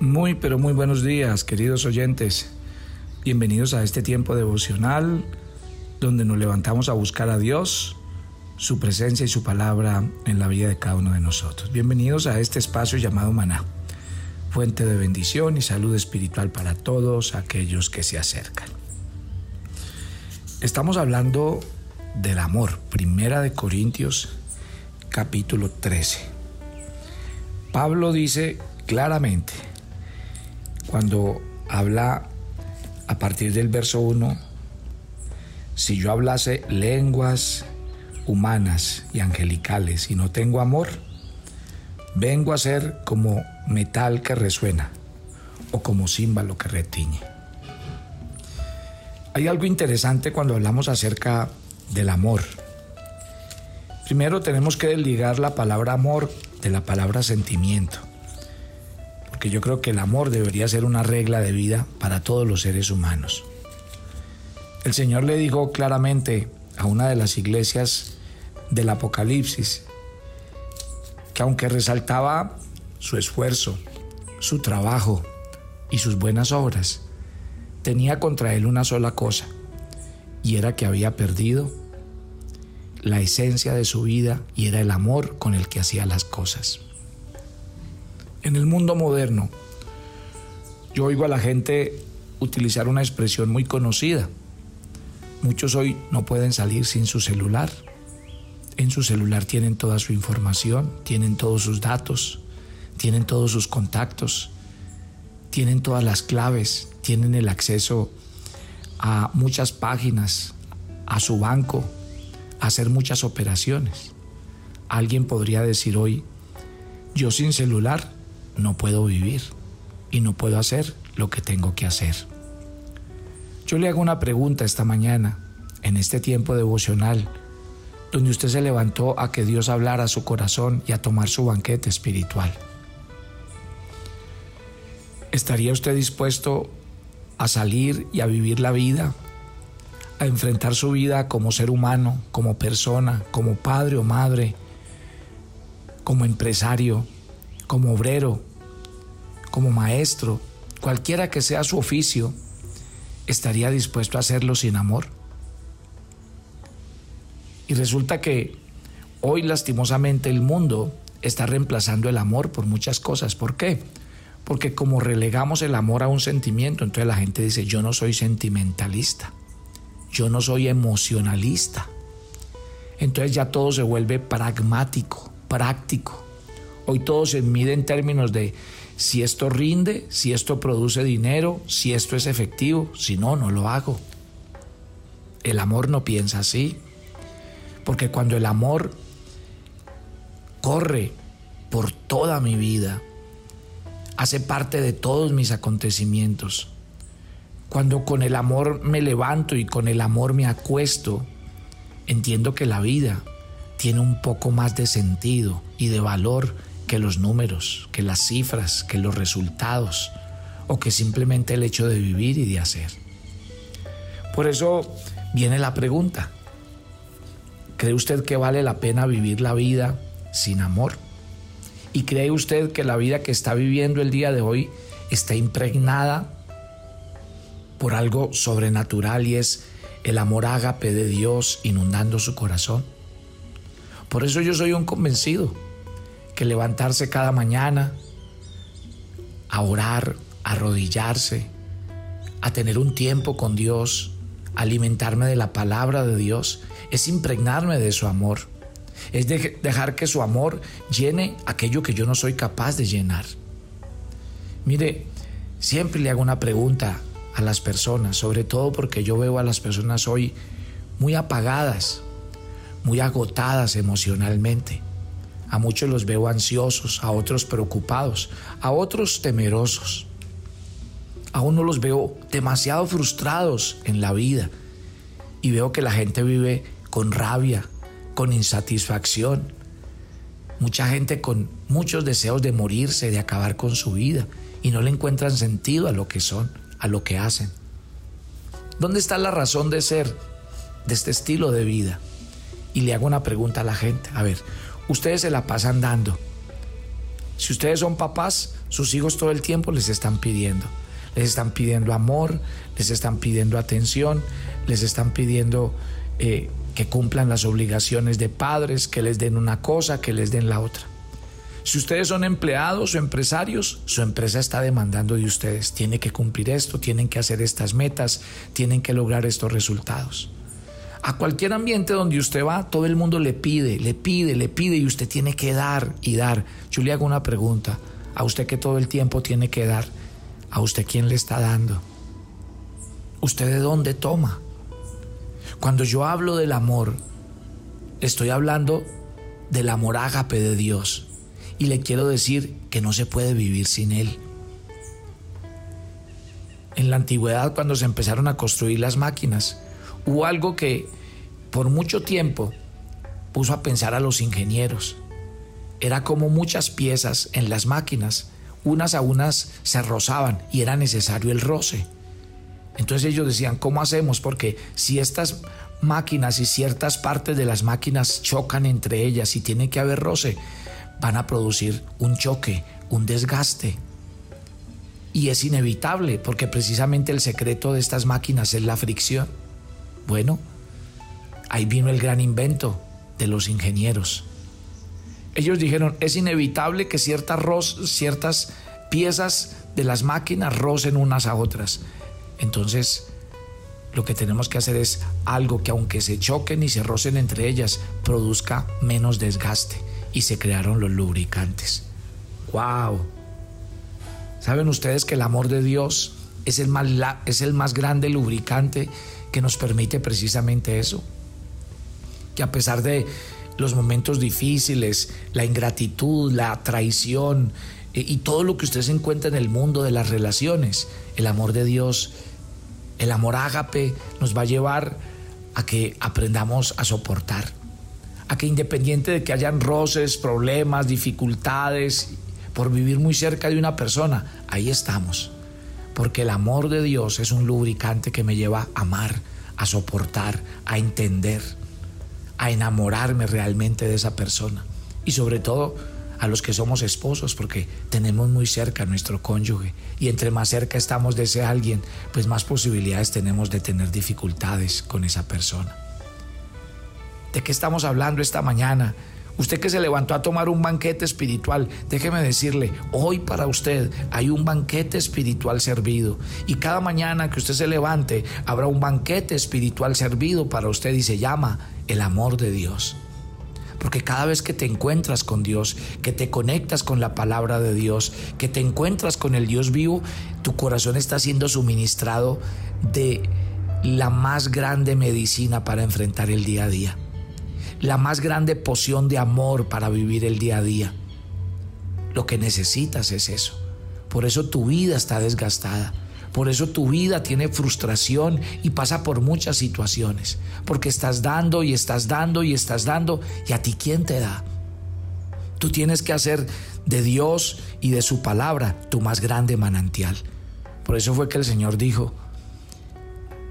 Muy, pero muy buenos días, queridos oyentes. Bienvenidos a este tiempo devocional donde nos levantamos a buscar a Dios, su presencia y su palabra en la vida de cada uno de nosotros. Bienvenidos a este espacio llamado Maná, fuente de bendición y salud espiritual para todos aquellos que se acercan. Estamos hablando del amor, Primera de Corintios, capítulo 13. Pablo dice claramente, cuando habla a partir del verso 1, si yo hablase lenguas humanas y angelicales y no tengo amor, vengo a ser como metal que resuena o como címbalo que retiñe. Hay algo interesante cuando hablamos acerca del amor. Primero tenemos que desligar la palabra amor de la palabra sentimiento que yo creo que el amor debería ser una regla de vida para todos los seres humanos. El Señor le dijo claramente a una de las iglesias del Apocalipsis que aunque resaltaba su esfuerzo, su trabajo y sus buenas obras, tenía contra él una sola cosa, y era que había perdido la esencia de su vida y era el amor con el que hacía las cosas. En el mundo moderno, yo oigo a la gente utilizar una expresión muy conocida. Muchos hoy no pueden salir sin su celular. En su celular tienen toda su información, tienen todos sus datos, tienen todos sus contactos, tienen todas las claves, tienen el acceso a muchas páginas, a su banco, a hacer muchas operaciones. Alguien podría decir hoy, yo sin celular no puedo vivir y no puedo hacer lo que tengo que hacer. Yo le hago una pregunta esta mañana, en este tiempo devocional, donde usted se levantó a que Dios hablara a su corazón y a tomar su banquete espiritual. ¿Estaría usted dispuesto a salir y a vivir la vida, a enfrentar su vida como ser humano, como persona, como padre o madre, como empresario, como obrero, como maestro, cualquiera que sea su oficio, estaría dispuesto a hacerlo sin amor. Y resulta que hoy lastimosamente el mundo está reemplazando el amor por muchas cosas. ¿Por qué? Porque como relegamos el amor a un sentimiento, entonces la gente dice, yo no soy sentimentalista, yo no soy emocionalista. Entonces ya todo se vuelve pragmático, práctico. Hoy todo se mide en términos de si esto rinde, si esto produce dinero, si esto es efectivo, si no, no lo hago. El amor no piensa así, porque cuando el amor corre por toda mi vida, hace parte de todos mis acontecimientos, cuando con el amor me levanto y con el amor me acuesto, entiendo que la vida tiene un poco más de sentido y de valor que los números, que las cifras, que los resultados o que simplemente el hecho de vivir y de hacer. Por eso viene la pregunta. ¿Cree usted que vale la pena vivir la vida sin amor? ¿Y cree usted que la vida que está viviendo el día de hoy está impregnada por algo sobrenatural y es el amor ágape de Dios inundando su corazón? Por eso yo soy un convencido que levantarse cada mañana, a orar, a arrodillarse, a tener un tiempo con Dios, alimentarme de la palabra de Dios, es impregnarme de su amor, es dejar que su amor llene aquello que yo no soy capaz de llenar. Mire, siempre le hago una pregunta a las personas, sobre todo porque yo veo a las personas hoy muy apagadas, muy agotadas emocionalmente. A muchos los veo ansiosos, a otros preocupados, a otros temerosos. A uno los veo demasiado frustrados en la vida y veo que la gente vive con rabia, con insatisfacción. Mucha gente con muchos deseos de morirse, de acabar con su vida y no le encuentran sentido a lo que son, a lo que hacen. ¿Dónde está la razón de ser de este estilo de vida? Y le hago una pregunta a la gente. A ver, ustedes se la pasan dando. Si ustedes son papás, Sus hijos todo el tiempo les están pidiendo. Les están pidiendo amor, les están pidiendo atención, les están pidiendo eh, que cumplan las obligaciones de padres, que les den una cosa, que les den la otra. Si ustedes son empleados o empresarios, su empresa está demandando de ustedes. Tiene que cumplir esto, tienen que hacer estas metas, tienen que lograr estos resultados. A cualquier ambiente donde usted va, todo el mundo le pide, le pide, le pide y usted tiene que dar y dar. Yo le hago una pregunta. A usted que todo el tiempo tiene que dar, ¿a usted quién le está dando? ¿Usted de dónde toma? Cuando yo hablo del amor, estoy hablando del amor ágape de Dios. Y le quiero decir que no se puede vivir sin Él. En la antigüedad, cuando se empezaron a construir las máquinas, hubo algo que por mucho tiempo puso a pensar a los ingenieros. Era como muchas piezas en las máquinas, unas a unas se rozaban y era necesario el roce. Entonces ellos decían, ¿cómo hacemos? Porque si estas máquinas y ciertas partes de las máquinas chocan entre ellas y tiene que haber roce, van a producir un choque, un desgaste. Y es inevitable porque precisamente el secreto de estas máquinas es la fricción. Bueno, ahí vino el gran invento de los ingenieros. Ellos dijeron, es inevitable que ciertas, ciertas piezas de las máquinas rocen unas a otras. Entonces, lo que tenemos que hacer es algo que aunque se choquen y se rocen entre ellas, produzca menos desgaste. Y se crearon los lubricantes. ¡Wow! ¿Saben ustedes que el amor de Dios es el más, es el más grande lubricante que nos permite precisamente eso? Que a pesar de los momentos difíciles, la ingratitud, la traición eh, y todo lo que usted se encuentra en el mundo de las relaciones, el amor de Dios el amor ágape nos va a llevar a que aprendamos a soportar, a que independiente de que hayan roces, problemas, dificultades, por vivir muy cerca de una persona, ahí estamos. Porque el amor de Dios es un lubricante que me lleva a amar, a soportar, a entender, a enamorarme realmente de esa persona. Y sobre todo, a los que somos esposos, porque tenemos muy cerca a nuestro cónyuge y entre más cerca estamos de ese alguien, pues más posibilidades tenemos de tener dificultades con esa persona. ¿De qué estamos hablando esta mañana? Usted que se levantó a tomar un banquete espiritual, déjeme decirle, hoy para usted hay un banquete espiritual servido. Y cada mañana que usted se levante, habrá un banquete espiritual servido para usted y se llama el amor de Dios. Porque cada vez que te encuentras con Dios, que te conectas con la palabra de Dios, que te encuentras con el Dios vivo, tu corazón está siendo suministrado de la más grande medicina para enfrentar el día a día. La más grande poción de amor para vivir el día a día. Lo que necesitas es eso. Por eso tu vida está desgastada. Por eso tu vida tiene frustración y pasa por muchas situaciones. Porque estás dando y estás dando y estás dando. ¿Y a ti quién te da? Tú tienes que hacer de Dios y de su palabra tu más grande manantial. Por eso fue que el Señor dijo,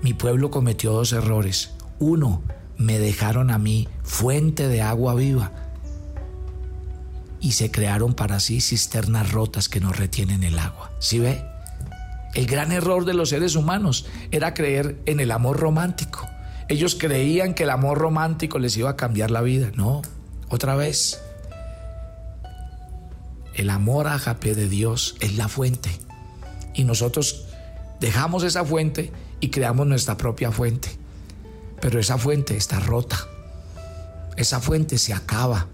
mi pueblo cometió dos errores. Uno, me dejaron a mí fuente de agua viva y se crearon para sí cisternas rotas que no retienen el agua. ¿Sí ve? El gran error de los seres humanos era creer en el amor romántico. Ellos creían que el amor romántico les iba a cambiar la vida. No, otra vez. El amor ágape de Dios es la fuente. Y nosotros dejamos esa fuente y creamos nuestra propia fuente. Pero esa fuente está rota. Esa fuente se acaba.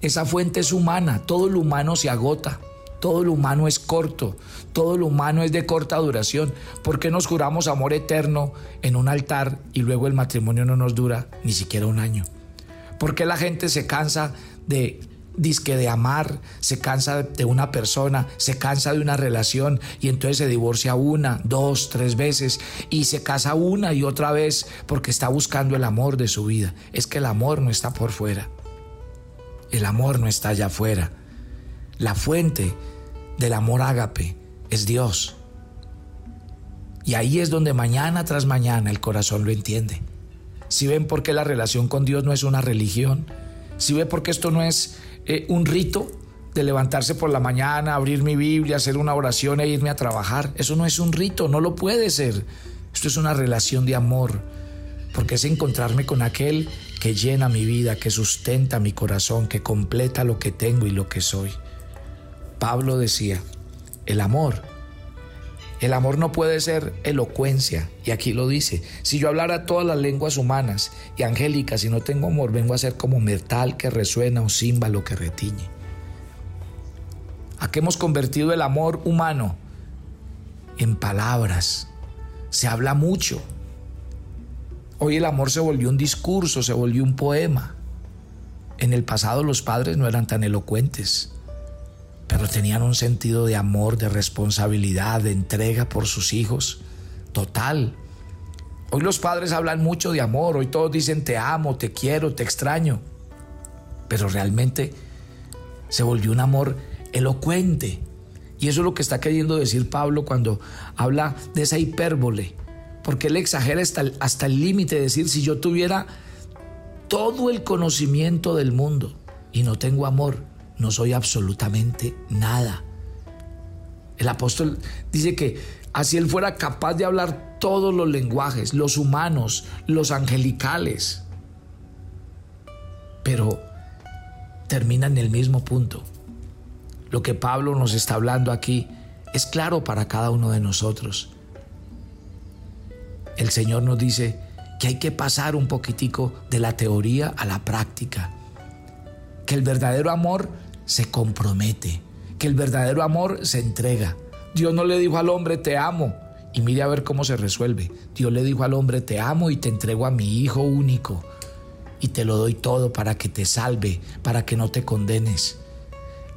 Esa fuente es humana. Todo lo humano se agota. Todo lo humano es corto, todo lo humano es de corta duración. ¿Por qué nos juramos amor eterno en un altar y luego el matrimonio no nos dura ni siquiera un año? ¿Por qué la gente se cansa de disque de amar, se cansa de una persona, se cansa de una relación y entonces se divorcia una, dos, tres veces y se casa una y otra vez porque está buscando el amor de su vida? Es que el amor no está por fuera. El amor no está allá afuera. La fuente del amor ágape es Dios. Y ahí es donde mañana tras mañana el corazón lo entiende. Si ven por qué la relación con Dios no es una religión, si ven por qué esto no es eh, un rito, de levantarse por la mañana, abrir mi Biblia, hacer una oración e irme a trabajar. Eso no es un rito, no lo puede ser. Esto es una relación de amor, porque es encontrarme con aquel que llena mi vida, que sustenta mi corazón, que completa lo que tengo y lo que soy. Pablo decía, el amor. El amor no puede ser elocuencia, y aquí lo dice. Si yo hablara todas las lenguas humanas y angélicas y no tengo amor, vengo a ser como metal que resuena o címbalo que retiñe. ¿A qué hemos convertido el amor humano? En palabras. Se habla mucho. Hoy el amor se volvió un discurso, se volvió un poema. En el pasado los padres no eran tan elocuentes pero tenían un sentido de amor, de responsabilidad, de entrega por sus hijos, total. Hoy los padres hablan mucho de amor, hoy todos dicen te amo, te quiero, te extraño, pero realmente se volvió un amor elocuente. Y eso es lo que está queriendo decir Pablo cuando habla de esa hipérbole, porque él exagera hasta el, hasta el límite de decir, si yo tuviera todo el conocimiento del mundo y no tengo amor, no soy absolutamente nada. El apóstol dice que así él fuera capaz de hablar todos los lenguajes, los humanos, los angelicales, pero termina en el mismo punto. Lo que Pablo nos está hablando aquí es claro para cada uno de nosotros. El Señor nos dice que hay que pasar un poquitico de la teoría a la práctica, que el verdadero amor se compromete, que el verdadero amor se entrega. Dios no le dijo al hombre, te amo, y mire a ver cómo se resuelve. Dios le dijo al hombre, te amo y te entrego a mi Hijo único, y te lo doy todo para que te salve, para que no te condenes.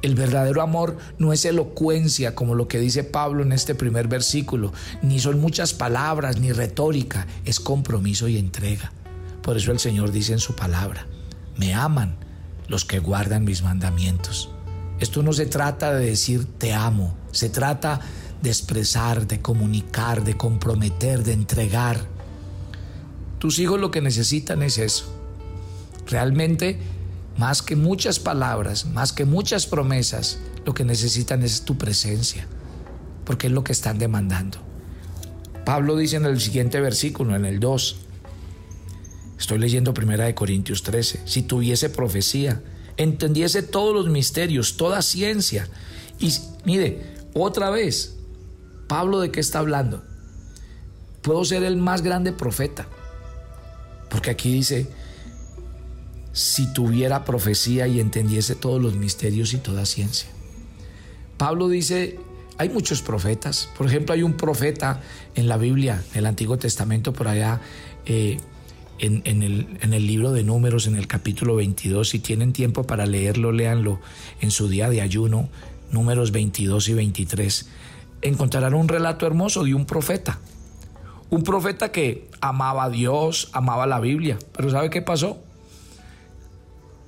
El verdadero amor no es elocuencia como lo que dice Pablo en este primer versículo, ni son muchas palabras, ni retórica, es compromiso y entrega. Por eso el Señor dice en su palabra, me aman los que guardan mis mandamientos. Esto no se trata de decir te amo, se trata de expresar, de comunicar, de comprometer, de entregar. Tus hijos lo que necesitan es eso. Realmente, más que muchas palabras, más que muchas promesas, lo que necesitan es tu presencia, porque es lo que están demandando. Pablo dice en el siguiente versículo, en el 2, Estoy leyendo Primera de Corintios 13. Si tuviese profecía, entendiese todos los misterios, toda ciencia. Y mire, otra vez, Pablo de qué está hablando? Puedo ser el más grande profeta. Porque aquí dice, si tuviera profecía y entendiese todos los misterios y toda ciencia. Pablo dice, hay muchos profetas. Por ejemplo, hay un profeta en la Biblia, en el Antiguo Testamento, por allá, eh, en, el, libro de números, en el capítulo 22. Si tienen tiempo para leerlo, léanlo en su día de ayuno, números 22 y 23. Encontrarán un relato hermoso de un profeta. Un profeta que amaba a Dios, amaba la Biblia. Pero ¿sabe qué pasó?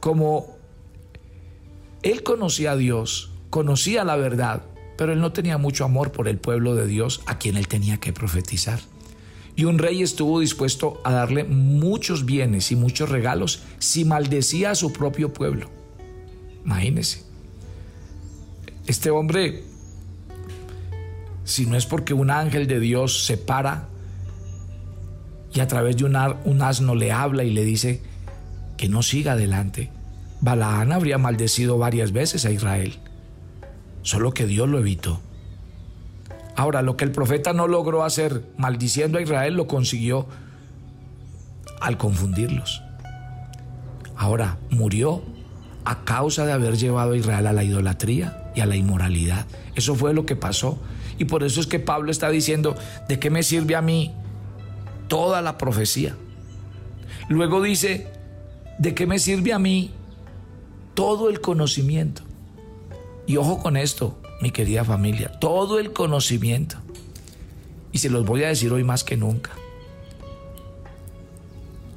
Como él conocía a Dios, conocía la verdad, pero él no tenía mucho amor por el pueblo de Dios a quien él tenía que profetizar. Y un rey estuvo dispuesto a darle muchos bienes y muchos regalos si maldecía a su propio pueblo. Imagínese. Este hombre, si no es porque un ángel de Dios se para y a través de un, un asno le habla y le dice que no siga adelante, Balaán habría maldecido varias veces a Israel, solo que Dios lo evitó. Ahora, lo que el profeta no logró hacer maldiciendo a Israel lo consiguió al confundirlos. Ahora, murió a causa de haber llevado a Israel a la idolatría y a la inmoralidad. Eso fue lo que pasó. Y por eso es que Pablo está diciendo, ¿de qué me sirve a mí toda la profecía? Luego dice, ¿de qué me sirve a mí todo el conocimiento? Y ojo con esto, mi querida familia, todo el conocimiento. Y se los voy a decir hoy más que nunca.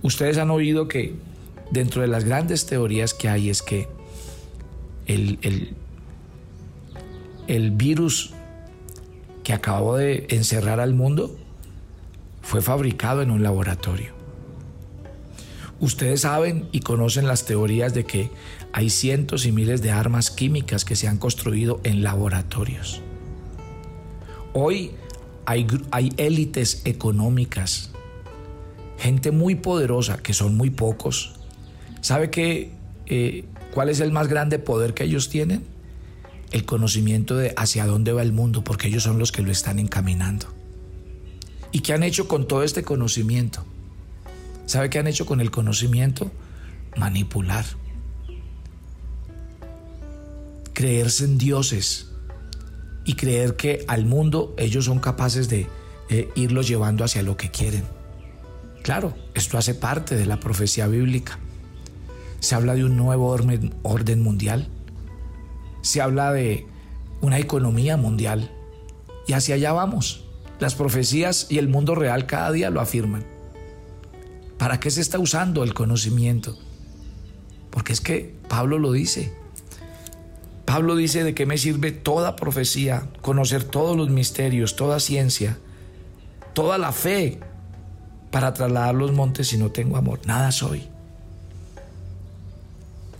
Ustedes han oído que dentro de las grandes teorías que hay es que el, el, el virus que acabó de encerrar al mundo fue fabricado en un laboratorio. Ustedes saben y conocen las teorías de que hay cientos y miles de armas químicas que se han construido en laboratorios. Hoy hay, élites económicas, gente muy poderosa, que son muy pocos. ¿Sabe qué, eh, cuál es el más grande poder que ellos tienen? El conocimiento de hacia dónde va el mundo, porque ellos son los que lo están encaminando. ¿Y qué han hecho con todo este conocimiento? ¿Sabe qué han hecho con el conocimiento? Manipular. Creerse en dioses y creer que al mundo ellos son capaces de eh, irlo llevando hacia lo que quieren. Claro, esto hace parte de la profecía bíblica. Se habla de un nuevo orden, orden mundial. Se habla de una economía mundial. Y hacia allá vamos. Las profecías y el mundo real cada día lo afirman. ¿Para qué se está usando el conocimiento? Porque es que Pablo lo dice. Pablo dice de qué me sirve toda profecía, conocer todos los misterios, toda ciencia, toda la fe para trasladar los montes si no tengo amor. Nada soy.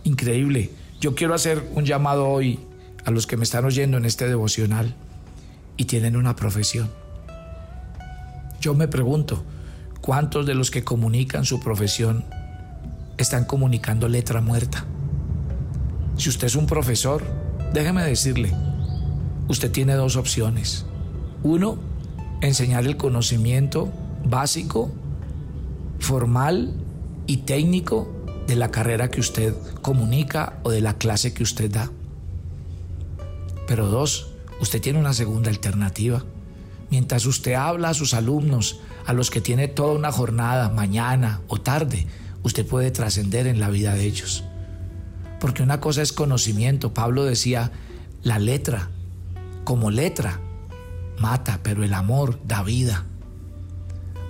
Increíble. Yo quiero hacer un llamado hoy a los que me están oyendo en este devocional y tienen una profesión. Yo me pregunto, ¿cuántos de los que comunican su profesión están comunicando letra muerta? Si usted es un profesor, déjeme decirle, usted tiene dos opciones. Uno, enseñar el conocimiento básico, formal y técnico de la carrera que usted comunica o de la clase que usted da. Pero dos, usted tiene una segunda alternativa. Mientras usted habla a sus alumnos, a los que tiene toda una jornada, mañana o tarde, usted puede trascender en la vida de ellos. Porque una cosa es conocimiento. Pablo decía, la letra, como letra, mata, pero el amor da vida.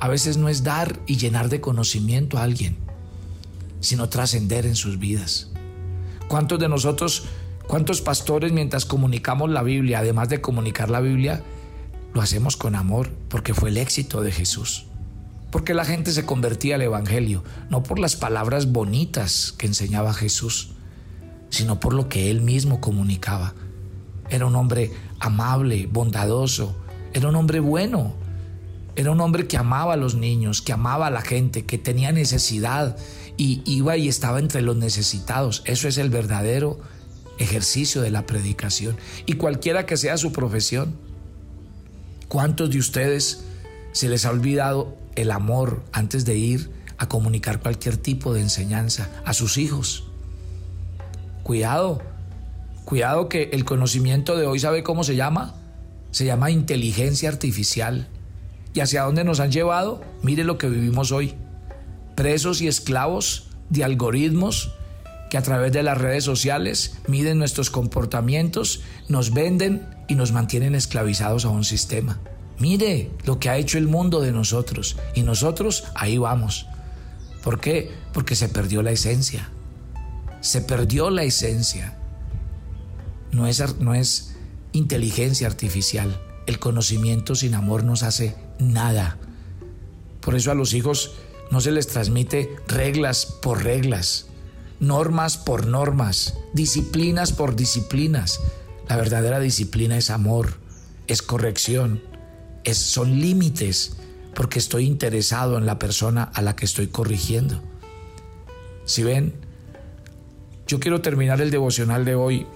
A veces no es dar y llenar de conocimiento a alguien, sino trascender en sus vidas. ¿Cuántos de nosotros, cuántos pastores mientras comunicamos la Biblia, además de comunicar la Biblia, lo hacemos con amor porque fue el éxito de Jesús? Porque la gente se convertía al Evangelio, no por las palabras bonitas que enseñaba Jesús, sino por lo que él mismo comunicaba. Era un hombre amable, bondadoso, era un hombre bueno, era un hombre que amaba a los niños, que amaba a la gente, que tenía necesidad y iba y estaba entre los necesitados. Eso es el verdadero ejercicio de la predicación. Y cualquiera que sea su profesión, ¿cuántos de ustedes se les ha olvidado el amor antes de ir a comunicar cualquier tipo de enseñanza a sus hijos? Cuidado, cuidado que el conocimiento de hoy, ¿sabe cómo se llama? Se llama inteligencia artificial. ¿Y hacia dónde nos han llevado? Mire lo que vivimos hoy. Presos y esclavos de algoritmos que a través de las redes sociales miden nuestros comportamientos, nos venden y nos mantienen esclavizados a un sistema. Mire lo que ha hecho el mundo de nosotros y nosotros ahí vamos. ¿Por qué? Porque se perdió la esencia se perdió la esencia. No es, no es inteligencia artificial. El conocimiento sin amor nos hace nada. Por eso a los hijos no se les transmite reglas por reglas, normas por normas, disciplinas por disciplinas. La verdadera disciplina es amor, es corrección, es, son límites, porque estoy interesado en la persona a la que estoy corrigiendo. Si ven, yo quiero terminar el devocional de hoy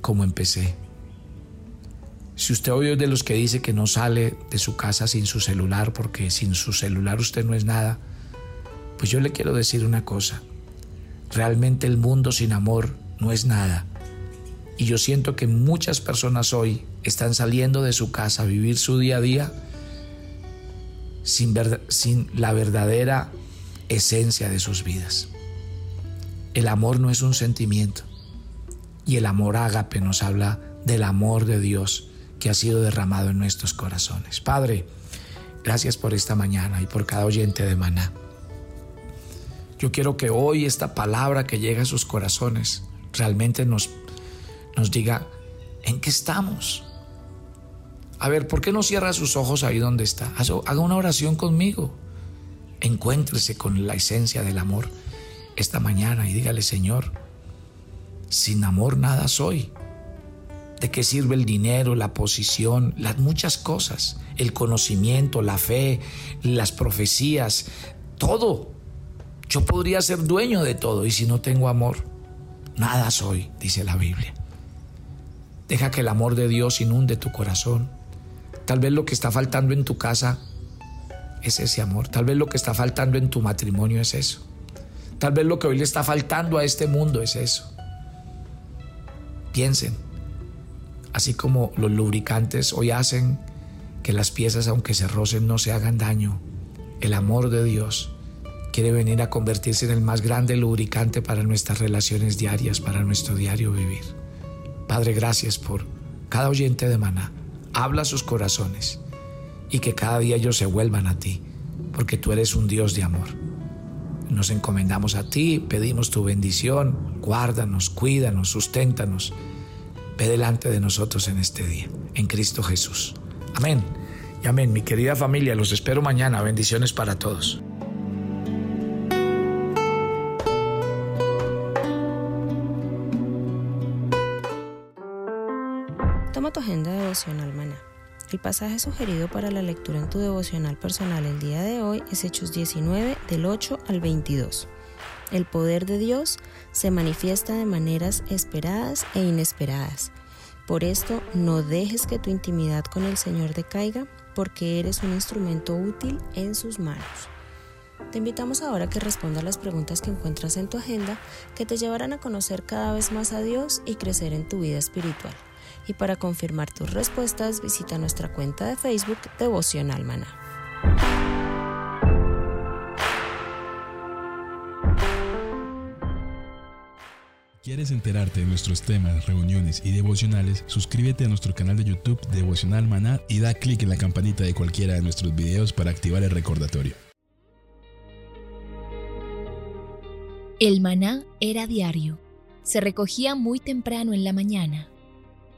como empecé. Si usted hoy es de los que dice que no sale de su casa sin su celular, porque sin su celular usted no es nada, pues yo le quiero decir una cosa. Realmente el mundo sin amor no es nada. Y yo siento que muchas personas hoy están saliendo de su casa a vivir su día a día sin, sin la verdadera esencia de sus vidas. El amor no es un sentimiento. Y el amor ágape nos habla del amor de Dios que ha sido derramado en nuestros corazones. Padre, gracias por esta mañana y por cada oyente de maná. Yo quiero que hoy esta palabra que llega a sus corazones realmente nos, nos diga en qué estamos. A ver, ¿por qué no cierra sus ojos ahí donde está? Haga una oración conmigo. Encuéntrese con la esencia del amor esta mañana y dígale, Señor, sin amor nada soy. ¿De qué sirve el dinero, la posición, las muchas cosas? El conocimiento, la fe, las profecías, todo. Yo podría ser dueño de todo y si no tengo amor, nada soy, dice la Biblia. Deja que el amor de Dios inunde tu corazón. Tal vez lo que está faltando en tu casa es ese amor. Tal vez lo que está faltando en tu matrimonio es eso. Tal vez lo que hoy le está faltando a este mundo es eso. Piensen, así como los lubricantes hoy hacen que las piezas, aunque se rocen, no se hagan daño. El amor de Dios quiere venir a convertirse en el más grande lubricante para nuestras relaciones diarias, para nuestro diario vivir. Padre, gracias por cada oyente de maná. Habla sus corazones y que cada día ellos se vuelvan a ti, porque tú eres un Dios de amor. Nos encomendamos a ti, pedimos tu bendición, guárdanos, cuídanos, susténtanos ve delante de nosotros en este día, en Cristo Jesús. Amén. Y amén, mi querida familia, los espero mañana. Bendiciones para todos. El pasaje sugerido para la lectura en tu devocional personal el día de hoy es Hechos 19 del 8 al 22. El poder de Dios se manifiesta de maneras esperadas e inesperadas. Por esto, no dejes que tu intimidad con el Señor decaiga, porque eres un instrumento útil en sus manos. Te invitamos ahora a que respondas las preguntas que encuentras en tu agenda que te llevarán a conocer cada vez más a Dios y crecer en tu vida espiritual. Y para confirmar tus respuestas, visita nuestra cuenta de Facebook Devocional Maná. ¿Quieres enterarte de nuestros temas, reuniones y devocionales? Suscríbete a nuestro canal de YouTube Devocional Maná y da clic en la campanita de cualquiera de nuestros videos para activar el recordatorio. El maná era diario. Se recogía muy temprano en la mañana.